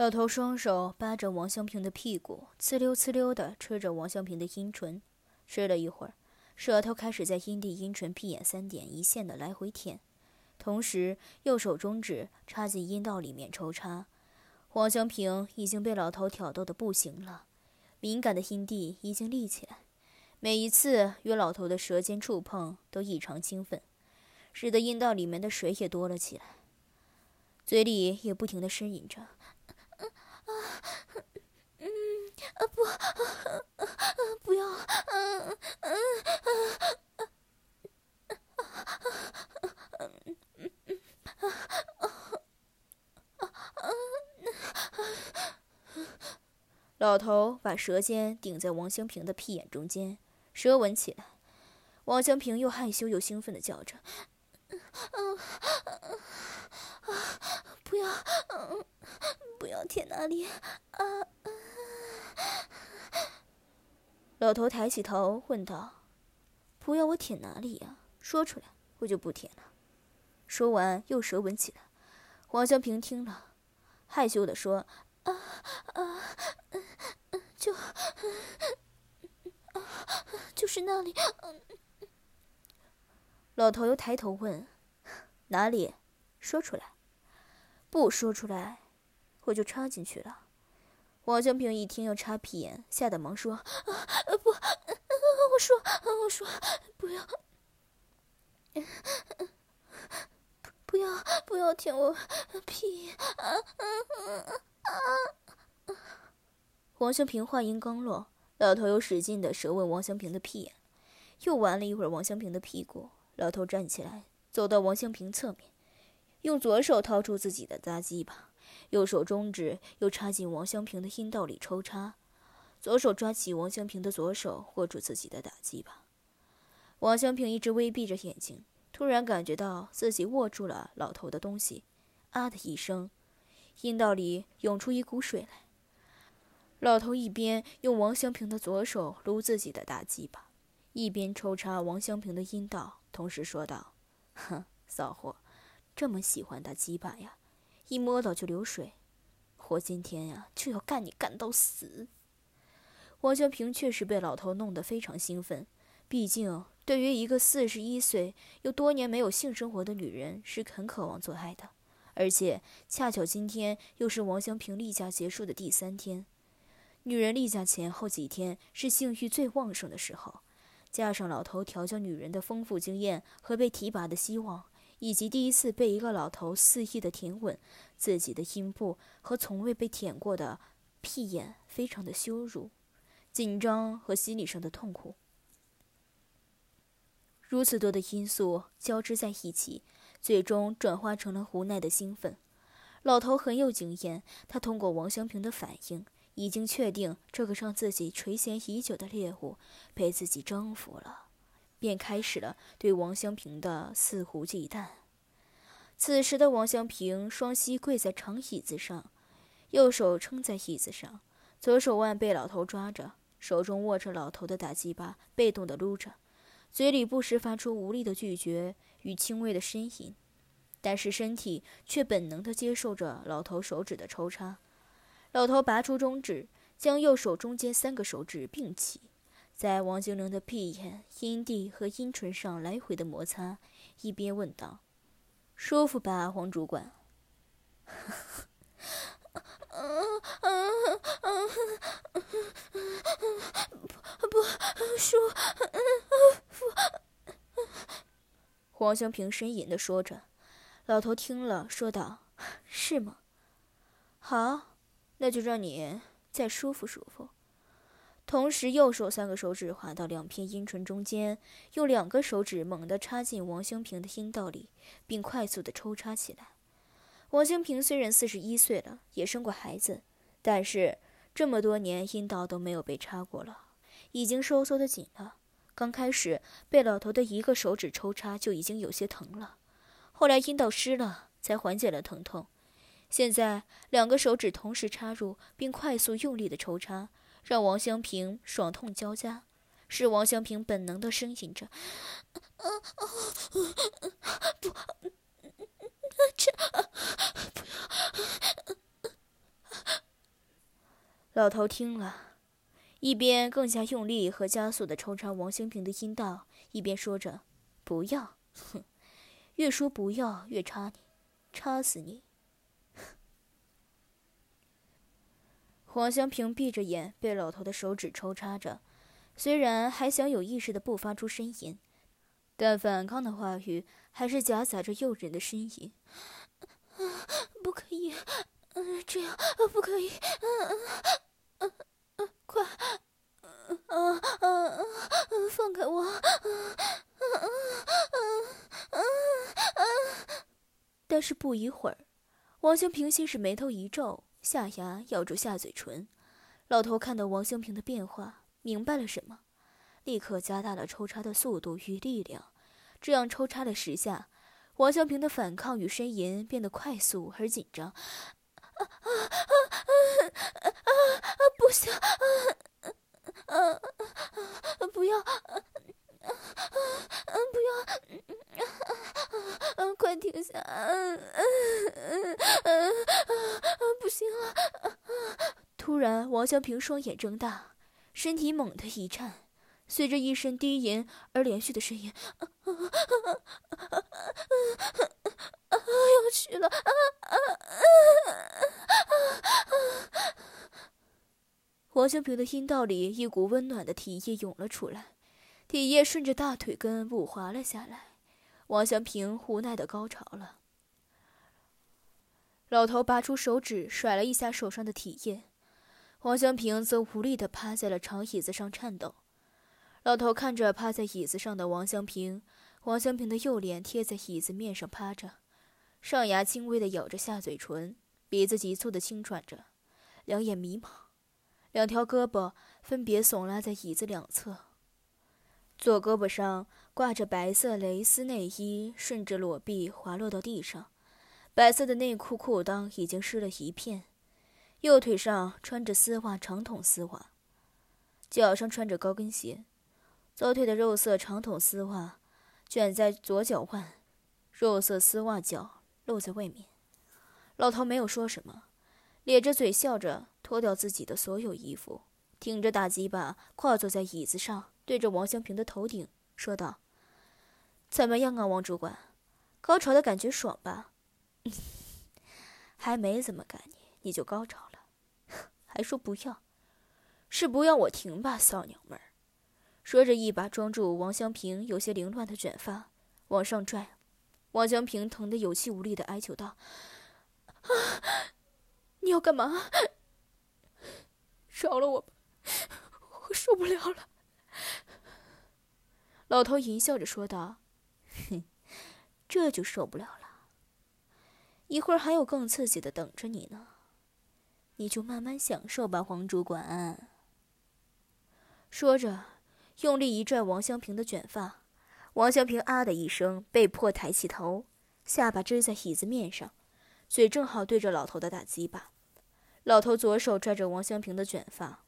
老头双手扒着王香平的屁股，呲溜呲溜地吹着王香平的阴唇，吹了一会儿，舌头开始在阴蒂、阴唇、屁眼三点一线的来回舔，同时右手中指插进阴道里面抽插。王香平已经被老头挑逗的不行了，敏感的阴蒂已经立起来，每一次与老头的舌尖触碰都异常兴奋，使得阴道里面的水也多了起来，嘴里也不停地呻吟着。啊，嗯，啊不，不要，嗯嗯老头把舌尖顶在王香平的屁眼中间，舌吻起来。王香平又害羞又兴奋的叫着：“嗯，不要，嗯。”不要舔那里啊！老头抬起头问道：“不要我舔哪里呀？说出来，我就不舔了。”说完又舌吻起来。王香平听了，害羞的说：“啊啊，就啊，就是那里。”老头又抬头问：“哪里？说出来。不说出来。”我就插进去了。王香平一听要插屁眼，吓得忙说：“啊，不，我说，我说，不要，不，要，不要舔我屁！”啊啊啊！王香平话音刚落，老头又使劲的舌吻王香平的屁眼，又玩了一会儿王香平的屁股。老头站起来，走到王香平侧面，用左手掏出自己的大鸡巴。右手中指又插进王香平的阴道里抽插，左手抓起王香平的左手，握住自己的大鸡巴。王香平一直微闭着眼睛，突然感觉到自己握住了老头的东西，啊的一声，阴道里涌出一股水来。老头一边用王香平的左手撸自己的大鸡巴，一边抽插王香平的阴道，同时说道：“哼，骚货，这么喜欢大鸡巴呀？”一摸到就流水，我今天呀就要干你干到死。王小平确实被老头弄得非常兴奋，毕竟对于一个四十一岁又多年没有性生活的女人是很渴望做爱的，而且恰巧今天又是王香平例假结束的第三天，女人例假前后几天是性欲最旺盛的时候，加上老头调教女人的丰富经验和被提拔的希望。以及第一次被一个老头肆意的舔吻自己的阴部和从未被舔过的屁眼，非常的羞辱、紧张和心理上的痛苦，如此多的因素交织在一起，最终转化成了无奈的兴奋。老头很有经验，他通过王香平的反应，已经确定这个让自己垂涎已久的猎物被自己征服了。便开始了对王香平的肆无忌惮。此时的王香平双膝跪在长椅子上，右手撑在椅子上，左手腕被老头抓着，手中握着老头的大鸡巴，被动的撸着，嘴里不时发出无力的拒绝与轻微的呻吟，但是身体却本能的接受着老头手指的抽插。老头拔出中指，将右手中间三个手指并起。在王精灵的屁眼、阴蒂和阴唇上来回的摩擦，一边问道：“舒服吧，黄主管？”“嗯嗯嗯不不舒服。”黄香平呻吟的说着。老头听了，说道：“是吗？好，那就让你再舒服舒服。”同时，右手三个手指滑到两片阴唇中间，用两个手指猛地插进王兴平的阴道里，并快速地抽插起来。王兴平虽然四十一岁了，也生过孩子，但是这么多年阴道都没有被插过了，已经收缩的紧了。刚开始被老头的一个手指抽插就已经有些疼了，后来阴道湿了才缓解了疼痛。现在两个手指同时插入并快速用力的抽插，让王香平爽痛交加，是王香平本能的呻吟着：“不，这不要！”老头听了，一边更加用力和加速的抽插王香平的阴道，一边说着：“不要，哼，越说不要越插你，插死你！”黄香平闭着眼，被老头的手指抽插着，虽然还想有意识的不发出呻吟，但反抗的话语还是夹杂着诱人的呻吟。不可以，嗯，这样不可以，嗯嗯嗯，快，嗯嗯嗯，放开我，嗯嗯嗯嗯嗯。但是不一会儿，王香平先是眉头一皱。下牙咬住下嘴唇，老头看到王香平的变化，明白了什么，立刻加大了抽插的速度与力量。这样抽插了十下，王香平的反抗与呻吟变得快速而紧张。啊啊啊啊啊！不行！啊啊啊！不要！啊啊啊！不要！啊啊啊！快停下！嗯嗯嗯嗯。不行了！突然，王香平双眼睁大，身体猛地一颤，随着一声低吟而连续的呻吟，要去了！王香平的阴道里一股温暖的体液涌了出来，体液顺着大腿根部滑了下来，王香平无奈的高潮了。老头拔出手指，甩了一下手上的体液，王香平则无力的趴在了长椅子上颤抖。老头看着趴在椅子上的王香平，王香平的右脸贴在椅子面上趴着，上牙轻微的咬着下嘴唇，鼻子急促的轻喘着，两眼迷茫，两条胳膊分别耸拉在椅子两侧，左胳膊上挂着白色蕾丝内衣，顺着裸臂滑落到地上。白色的内裤裤裆已经湿了一片，右腿上穿着丝袜长筒丝袜，脚上穿着高跟鞋，左腿的肉色长筒丝袜卷在左脚腕，肉色丝袜脚露在外面。老头没有说什么，咧着嘴笑着脱掉自己的所有衣服，挺着大鸡巴跨坐在椅子上，对着王香平的头顶说道：“怎么样啊，王主管？高潮的感觉爽吧？” 还没怎么干你，你就高潮了，还说不要，是不要我停吧，骚娘们儿！说着，一把抓住王香平有些凌乱的卷发，往上拽。王香平疼得有气无力的哀求道：“啊，你要干嘛？饶了我吧，我受不了了。”老头淫笑着说道：“哼，这就受不了了。”一会儿还有更刺激的等着你呢，你就慢慢享受吧，黄主管。说着，用力一拽王香平的卷发，王香平啊的一声，被迫抬起头，下巴支在椅子面上，嘴正好对着老头的大鸡巴。老头左手拽着王香平的卷发，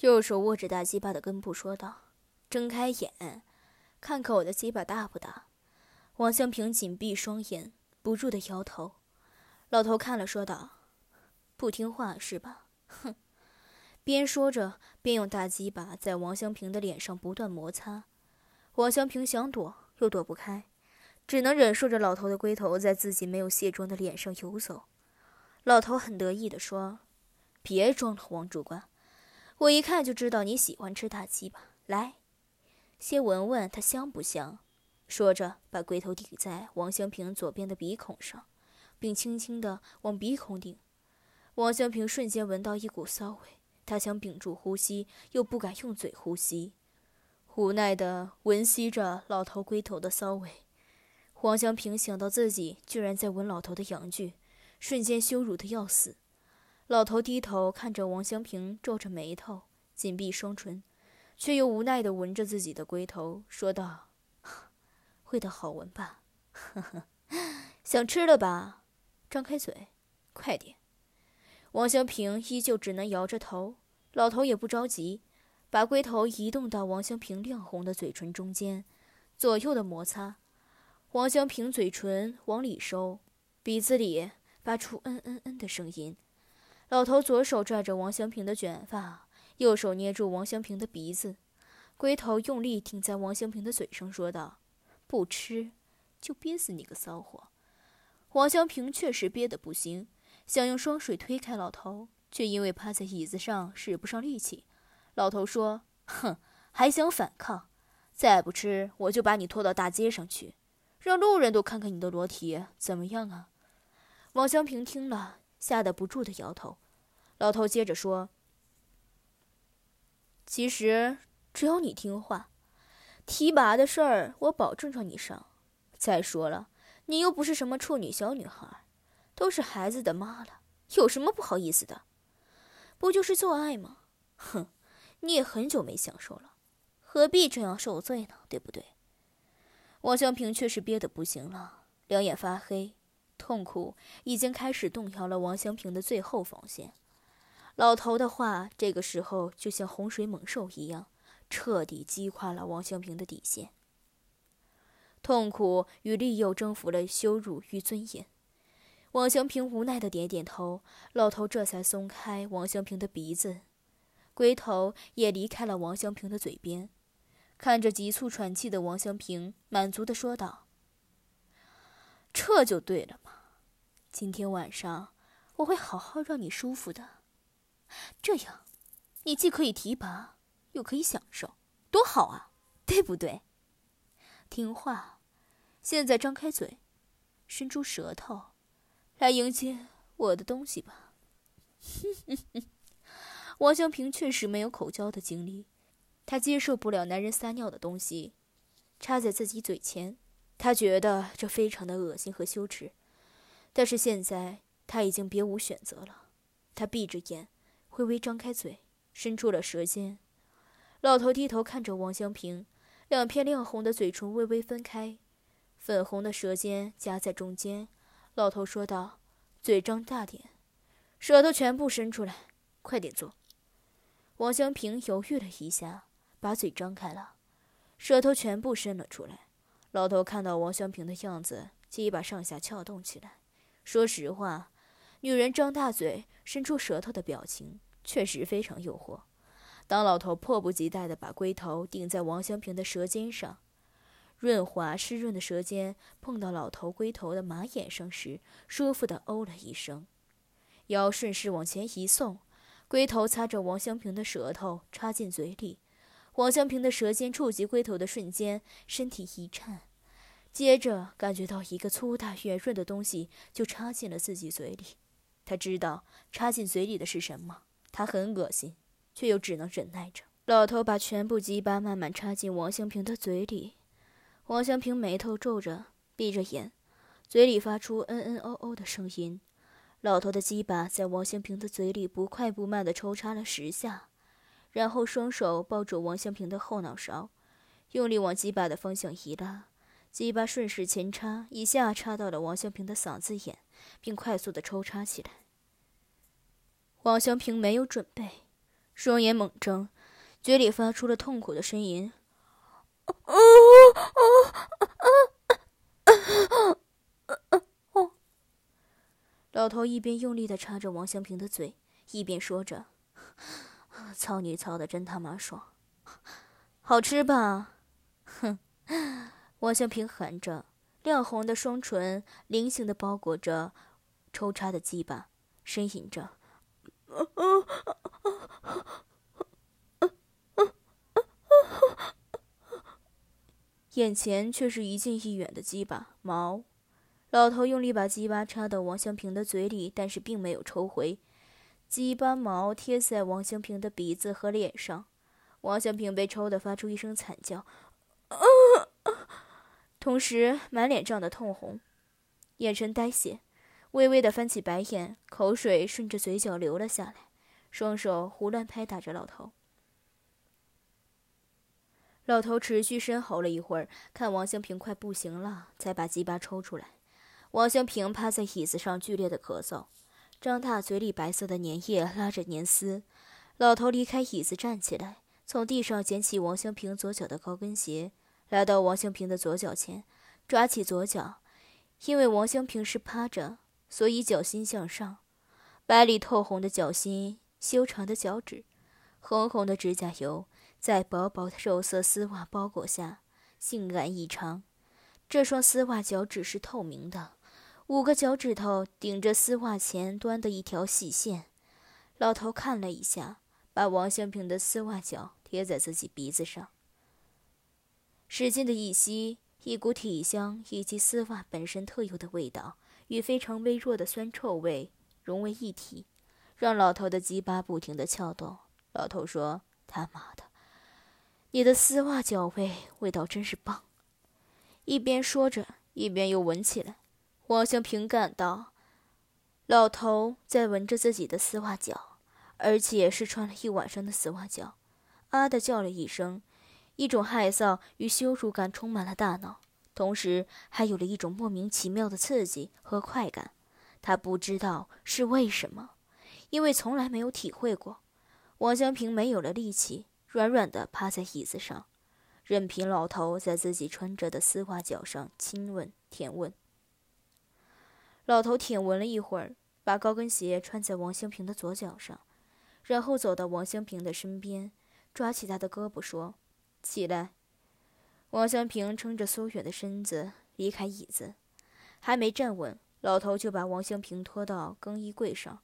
右手握着大鸡巴的根部，说道：“睁开眼，看看我的鸡巴大不大？”王香平紧闭双眼，不住的摇头。老头看了，说道：“不听话是吧？哼！”边说着，边用大鸡巴在王香平的脸上不断摩擦。王香平想躲，又躲不开，只能忍受着老头的龟头在自己没有卸妆的脸上游走。老头很得意地说：“别装了，王主管，我一看就知道你喜欢吃大鸡巴。来，先闻闻它香不香。”说着，把龟头顶在王香平左边的鼻孔上。并轻轻地往鼻孔顶，王香平瞬间闻到一股骚味，他想屏住呼吸，又不敢用嘴呼吸，无奈地闻吸着老头龟头的骚味。王香平想到自己居然在闻老头的阳具，瞬间羞辱的要死。老头低头看着王香平，皱着眉头，紧闭双唇，却又无奈地闻着自己的龟头，说道：“ 味道好闻吧？呵呵，想吃了吧？张开嘴，快点！”王香平依旧只能摇着头，老头也不着急，把龟头移动到王香平亮红的嘴唇中间，左右的摩擦。王香平嘴唇往里收，鼻子里发出嗯嗯嗯的声音。老头左手拽着王香平的卷发，右手捏住王香平的鼻子，龟头用力顶在王香平的嘴上，说道：“不吃，就憋死你个骚货！”王香平确实憋得不行。想用双手推开老头，却因为趴在椅子上使不上力气。老头说：“哼，还想反抗？再不吃，我就把你拖到大街上去，让路人都看看你的裸体，怎么样啊？”王香平听了，吓得不住的摇头。老头接着说：“其实只要你听话，提拔的事儿我保证让你上。再说了，你又不是什么处女小女孩。”都是孩子的妈了，有什么不好意思的？不就是做爱吗？哼，你也很久没享受了，何必这样受罪呢？对不对？王香平却是憋得不行了，两眼发黑，痛苦已经开始动摇了王香平的最后防线。老头的话，这个时候就像洪水猛兽一样，彻底击垮了王香平的底线。痛苦与利诱征服了羞辱与尊严。王香平无奈的点点头，老头这才松开王香平的鼻子，龟头也离开了王香平的嘴边，看着急促喘气的王香平，满足的说道：“这就对了嘛，今天晚上我会好好让你舒服的，这样，你既可以提拔，又可以享受，多好啊，对不对？听话，现在张开嘴，伸出舌头。”来迎接我的东西吧。王香平确实没有口交的经历，她接受不了男人撒尿的东西插在自己嘴前，她觉得这非常的恶心和羞耻。但是现在他已经别无选择了，他闭着眼，微微张开嘴，伸出了舌尖。老头低头看着王香平，两片亮红的嘴唇微微分开，粉红的舌尖夹在中间。老头说道：“嘴张大点，舌头全部伸出来，快点做。”王香平犹豫了一下，把嘴张开了，舌头全部伸了出来。老头看到王香平的样子，鸡巴上下撬动起来。说实话，女人张大嘴、伸出舌头的表情确实非常诱惑。当老头迫不及待地把龟头顶在王香平的舌尖上。润滑湿润的舌尖碰到老头龟头的马眼上时，舒服地哦了一声，腰顺势往前一送，龟头擦着王香平的舌头插进嘴里。王香平的舌尖触及龟头的瞬间，身体一颤，接着感觉到一个粗大圆润的东西就插进了自己嘴里。他知道插进嘴里的是什么，他很恶心，却又只能忍耐着。老头把全部鸡巴慢慢插进王香平的嘴里。王香平眉头皱着，闭着眼，嘴里发出嗯嗯哦哦的声音。老头的鸡巴在王香平的嘴里不快不慢地抽插了十下，然后双手抱住王香平的后脑勺，用力往鸡巴的方向一拉，鸡巴顺势前插，一下插到了王香平的嗓子眼，并快速的抽插起来。王香平没有准备，双眼猛睁，嘴里发出了痛苦的呻吟。老头一边用力的插着王香平的嘴，一边说着：“操你操的真他妈爽，好吃吧？”王香平含着，亮红的双唇菱形的包裹着抽插的鸡巴，呻吟着。眼前却是一近一远的鸡巴毛，老头用力把鸡巴插到王香平的嘴里，但是并没有抽回。鸡巴毛贴在王香平的鼻子和脸上，王香平被抽得发出一声惨叫，同时满脸涨得通红，眼神呆滞，微微的翻起白眼，口水顺着嘴角流了下来，双手胡乱拍打着老头。老头持续深喉了一会儿，看王香平快不行了，才把鸡巴抽出来。王香平趴在椅子上，剧烈的咳嗽，张大嘴里白色的粘液拉着粘丝。老头离开椅子，站起来，从地上捡起王香平左脚的高跟鞋，来到王兴平的左脚前，抓起左脚。因为王兴平是趴着，所以脚心向上，白里透红的脚心，修长的脚趾，红红的指甲油。在薄薄的肉色丝袜包裹下，性感异常。这双丝袜脚趾是透明的，五个脚趾头顶着丝袜前端的一条细线。老头看了一下，把王兴平的丝袜脚贴在自己鼻子上，使劲的一吸，一股体香以及丝袜本身特有的味道与非常微弱的酸臭味融为一体，让老头的鸡巴不停的撬动。老头说：“他妈的！”你的丝袜脚味味道真是棒，一边说着，一边又闻起来。王香平感到，老头在闻着自己的丝袜脚，而且是穿了一晚上的丝袜脚。啊的叫了一声，一种害臊与羞辱感充满了大脑，同时还有了一种莫名其妙的刺激和快感。他不知道是为什么，因为从来没有体会过。王香平没有了力气。软软的趴在椅子上，任凭老头在自己穿着的丝袜脚上亲吻、舔吻。老头舔闻了一会儿，把高跟鞋穿在王香平的左脚上，然后走到王香平的身边，抓起她的胳膊说：“起来。”王香平撑着缩远的身子离开椅子，还没站稳，老头就把王香平拖到更衣柜上，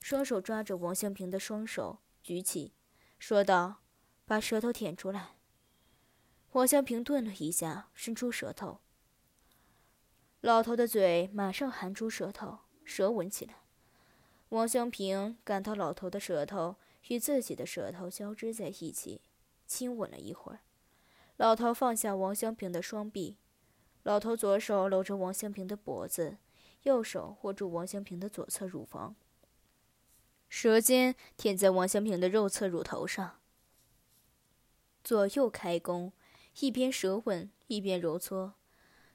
双手抓着王香平的双手举起，说道。把舌头舔出来。王香平顿了一下，伸出舌头。老头的嘴马上含出舌头，舌吻起来。王香平感到老头的舌头与自己的舌头交织在一起，亲吻了一会儿。老头放下王香平的双臂，老头左手搂着王香平的脖子，右手握住王香平的左侧乳房，舌尖舔在王香平的肉侧乳头上。左右开弓，一边舌吻一边揉搓。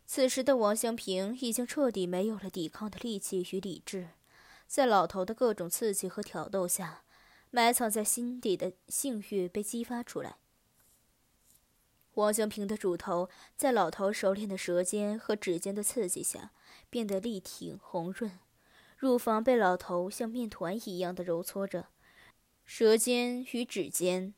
此时的王香平已经彻底没有了抵抗的力气与理智，在老头的各种刺激和挑逗下，埋藏在心底的性欲被激发出来。王香平的乳头在老头熟练的舌尖和指尖的刺激下变得力挺红润，乳房被老头像面团一样的揉搓着，舌尖与指尖。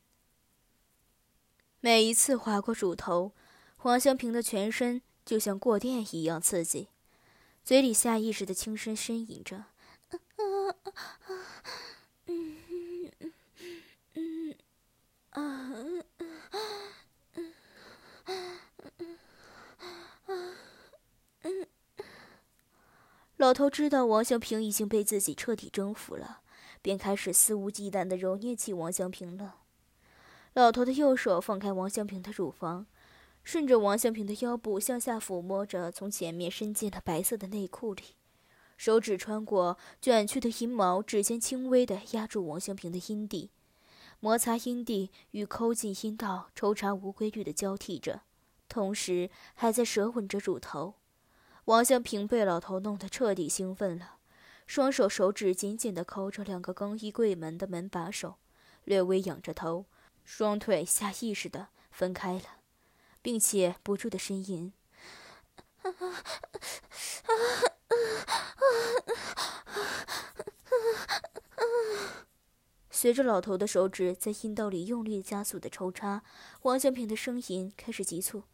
每一次划过乳头，黄香平的全身就像过电一样刺激，嘴里下意识的轻声呻吟着：“ 老头知道王香平已经被自己彻底征服了，便开始肆无忌惮的揉捏起王香平了。老头的右手放开王香平的乳房，顺着王香平的腰部向下抚摸着，从前面伸进了白色的内裤里，手指穿过卷曲的阴毛，指尖轻微地压住王香平的阴蒂，摩擦阴蒂与抠进阴道，抽插无规律地交替着，同时还在舌吻着乳头。王香平被老头弄得彻底兴奋了，双手手指紧紧地抠着两个更衣柜门的门把手，略微仰着头。双腿下意识的分开了，并且不住的呻吟。随着老头的手指在阴道里用力加速的抽插，王小平的声音开始急促。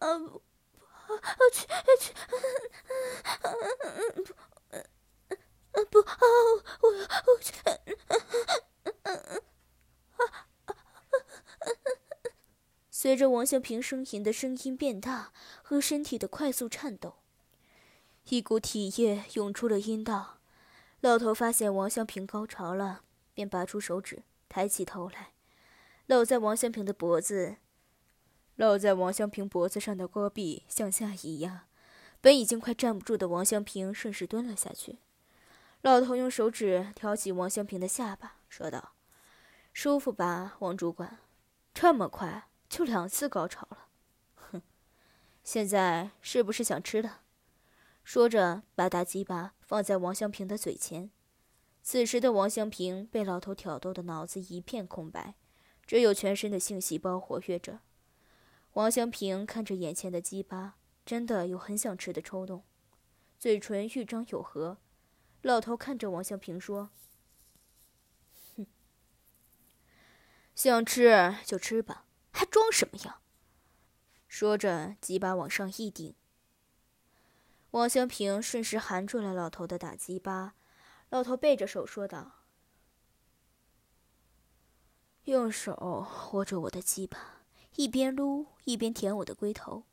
啊不，啊去去。不，我我去。随着王向平呻吟的声音变大和身体的快速颤抖，一股体液涌出了阴道。老头发现王向平高潮了，便拔出手指，抬起头来，搂在王香平的脖子，搂在王香平脖子上的戈壁向下一压，本已经快站不住的王香平顺势蹲了下去。老头用手指挑起王香平的下巴，说道：“舒服吧，王主管？这么快就两次高潮了？哼，现在是不是想吃了？”说着，把大鸡巴放在王香平的嘴前。此时的王香平被老头挑逗的脑子一片空白，只有全身的性细胞活跃着。王香平看着眼前的鸡巴，真的有很想吃的冲动，嘴唇欲张有合。老头看着王香平说：“哼，想吃就吃吧，还装什么样？”说着，鸡巴往上一顶。王香平顺势含住了老头的大鸡巴，老头背着手说道：“用手握着我的鸡巴，一边撸一边舔我的龟头。”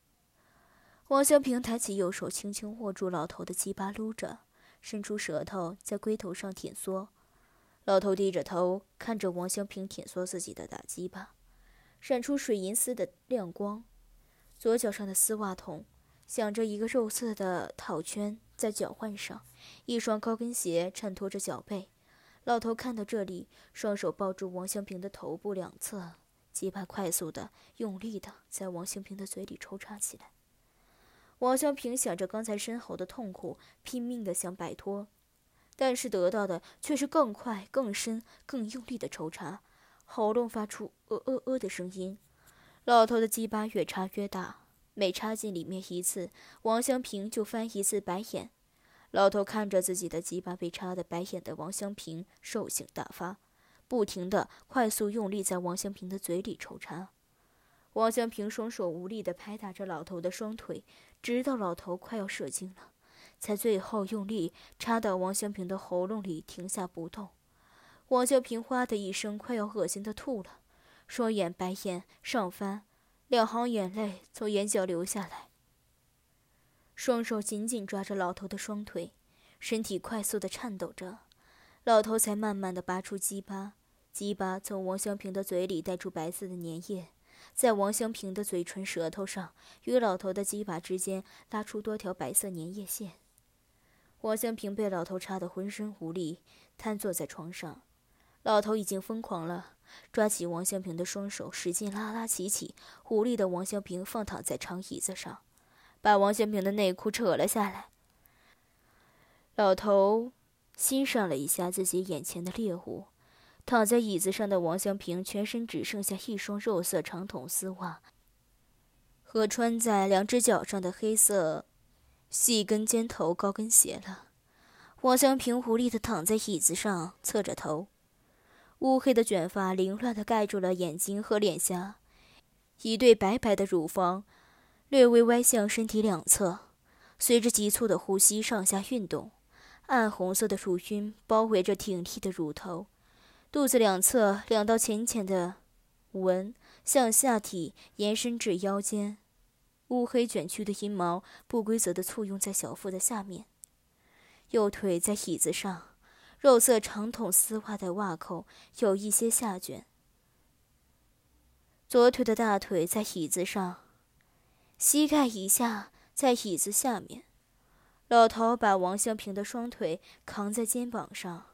王香平抬起右手，轻轻握住老头的鸡巴，撸着。伸出舌头在龟头上舔嗦，老头低着头看着王香平舔嗦自己的大鸡巴，闪出水银丝的亮光。左脚上的丝袜筒响着一个肉色的套圈在脚腕上，一双高跟鞋衬托着脚背。老头看到这里，双手抱住王香平的头部两侧，鸡巴快速的、用力的在王香平的嘴里抽插起来。王香平想着刚才深喉的痛苦，拼命的想摆脱，但是得到的却是更快、更深、更用力的抽插，喉咙发出呃呃呃的声音。老头的鸡巴越插越大，每插进里面一次，王香平就翻一次白眼。老头看着自己的鸡巴被插的白眼的王香平，兽性大发，不停的快速用力在王香平的嘴里抽插。王香平双手无力地拍打着老头的双腿，直到老头快要射精了，才最后用力插到王香平的喉咙里，停下不动。王香平哗的一声，快要恶心的吐了，双眼白眼上翻，两行眼泪从眼角流下来。双手紧紧抓着老头的双腿，身体快速的颤抖着，老头才慢慢的拔出鸡巴，鸡巴从王香平的嘴里带出白色的粘液。在王香平的嘴唇、舌头上，与老头的鸡巴之间拉出多条白色粘液线。王香平被老头插得浑身无力，瘫坐在床上。老头已经疯狂了，抓起王香平的双手，使劲拉拉起起，无力的王香平放躺在长椅子上，把王香平的内裤扯了下来。老头欣赏了一下自己眼前的猎物。躺在椅子上的王香平，全身只剩下一双肉色长筒丝袜和穿在两只脚上的黑色细跟尖头高跟鞋了。王香平无力地躺在椅子上，侧着头，乌黑的卷发凌乱地盖住了眼睛和脸颊，一对白白的乳房略微歪向身体两侧，随着急促的呼吸上下运动，暗红色的乳晕包围着挺立的乳头。肚子两侧两道浅浅的纹向下体延伸至腰间，乌黑卷曲的阴毛不规则地簇拥在小腹的下面。右腿在椅子上，肉色长筒丝袜的袜口有一些下卷。左腿的大腿在椅子上，膝盖以下在椅子下面。老头把王香平的双腿扛在肩膀上。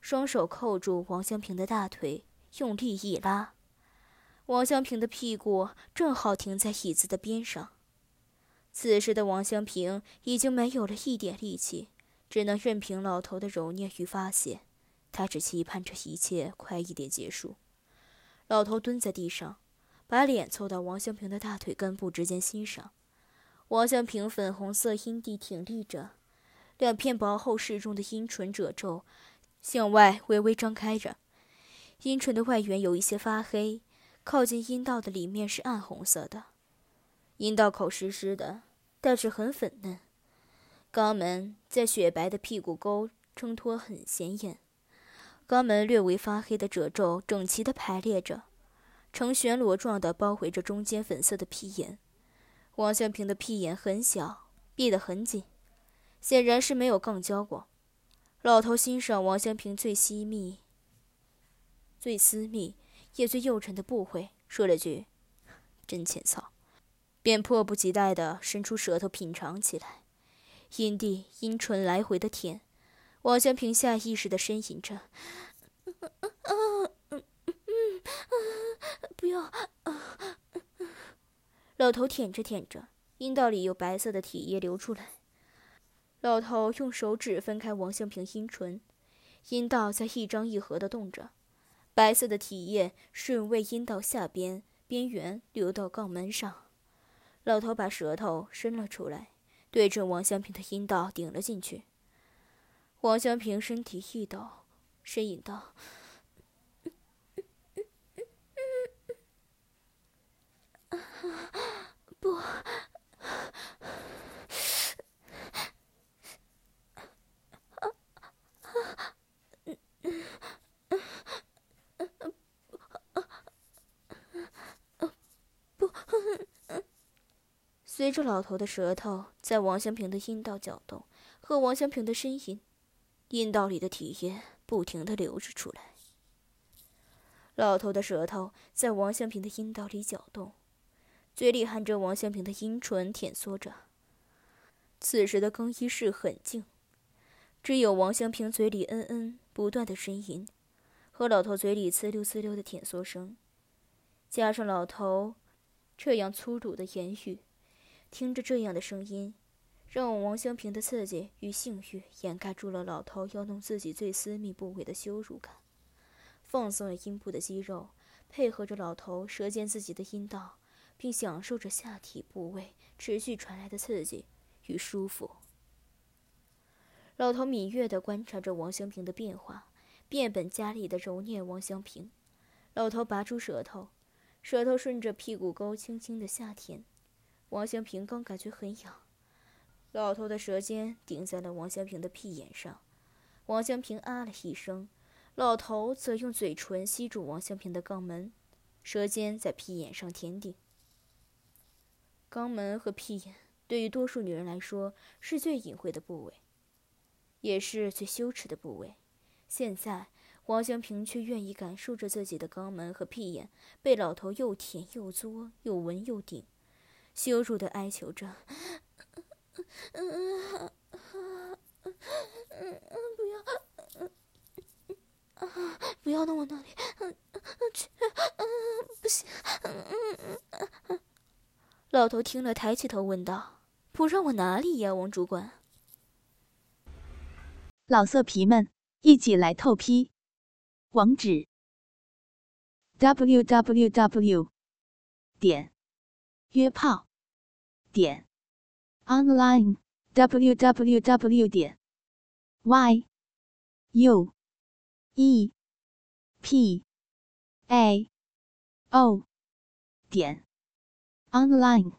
双手扣住王香平的大腿，用力一拉，王香平的屁股正好停在椅子的边上。此时的王香平已经没有了一点力气，只能任凭老头的揉捏与发泄。他只期盼着一切快一点结束。老头蹲在地上，把脸凑到王香平的大腿根部之间欣赏。王香平粉红色阴蒂挺立着，两片薄厚适中的阴唇褶皱。向外微微张开着，阴唇的外缘有一些发黑，靠近阴道的里面是暗红色的。阴道口湿湿的，但是很粉嫩。肛门在雪白的屁股沟衬托很显眼。肛门略微发黑的褶皱整齐地排列着，呈旋螺状的包围着中间粉色的屁眼。王香平的屁眼很小，闭得很紧，显然是没有杠交过。老头欣赏王香平最细密、最私密也最幼沉的部位，说了句：“真浅草”，便迫不及待地伸出舌头品尝起来，阴蒂、阴唇来回的舔。王香平下意识的呻吟着：“嗯不要！”老头舔着舔着，阴道里有白色的体液流出来。老头用手指分开王香平阴唇，阴道在一张一合的动着，白色的体液顺位阴道下边边缘流到肛门上。老头把舌头伸了出来，对准王香平的阴道顶了进去。王香平身体一抖，呻吟道：“不。”随着老头的舌头在王香平的阴道搅动，和王香平的呻吟，阴道里的体液不停的流着出来。老头的舌头在王香平的阴道里搅动，嘴里含着王香平的阴唇舔缩着。此时的更衣室很静，只有王香平嘴里嗯嗯不断的呻吟，和老头嘴里呲溜呲溜的舔缩声，加上老头这样粗鲁的言语。听着这样的声音，让王香平的刺激与性欲掩盖住了老头要弄自己最私密部位的羞辱感。放松了阴部的肌肉，配合着老头舌尖自己的阴道，并享受着下体部位持续传来的刺激与舒服。老头敏锐地观察着王香平的变化，变本加厉地揉捏王香平。老头拔出舌头，舌头顺着屁股沟轻轻地下舔。王香平刚感觉很痒，老头的舌尖顶在了王香平的屁眼上，王香平啊了一声，老头则用嘴唇吸住王香平的肛门，舌尖在屁眼上舔顶。肛门和屁眼对于多数女人来说是最隐晦的部位，也是最羞耻的部位。现在王香平却愿意感受着自己的肛门和屁眼被老头又舔又嘬，又闻又顶。羞辱的哀求着：“不要，不要弄我那里，去，不行。”老头听了，抬起头问道：“不让我哪里呀，王主管？”老色皮们，一起来透批，网址：w w w. 点约炮。点 online w w w 点 y u e p a o 点 online。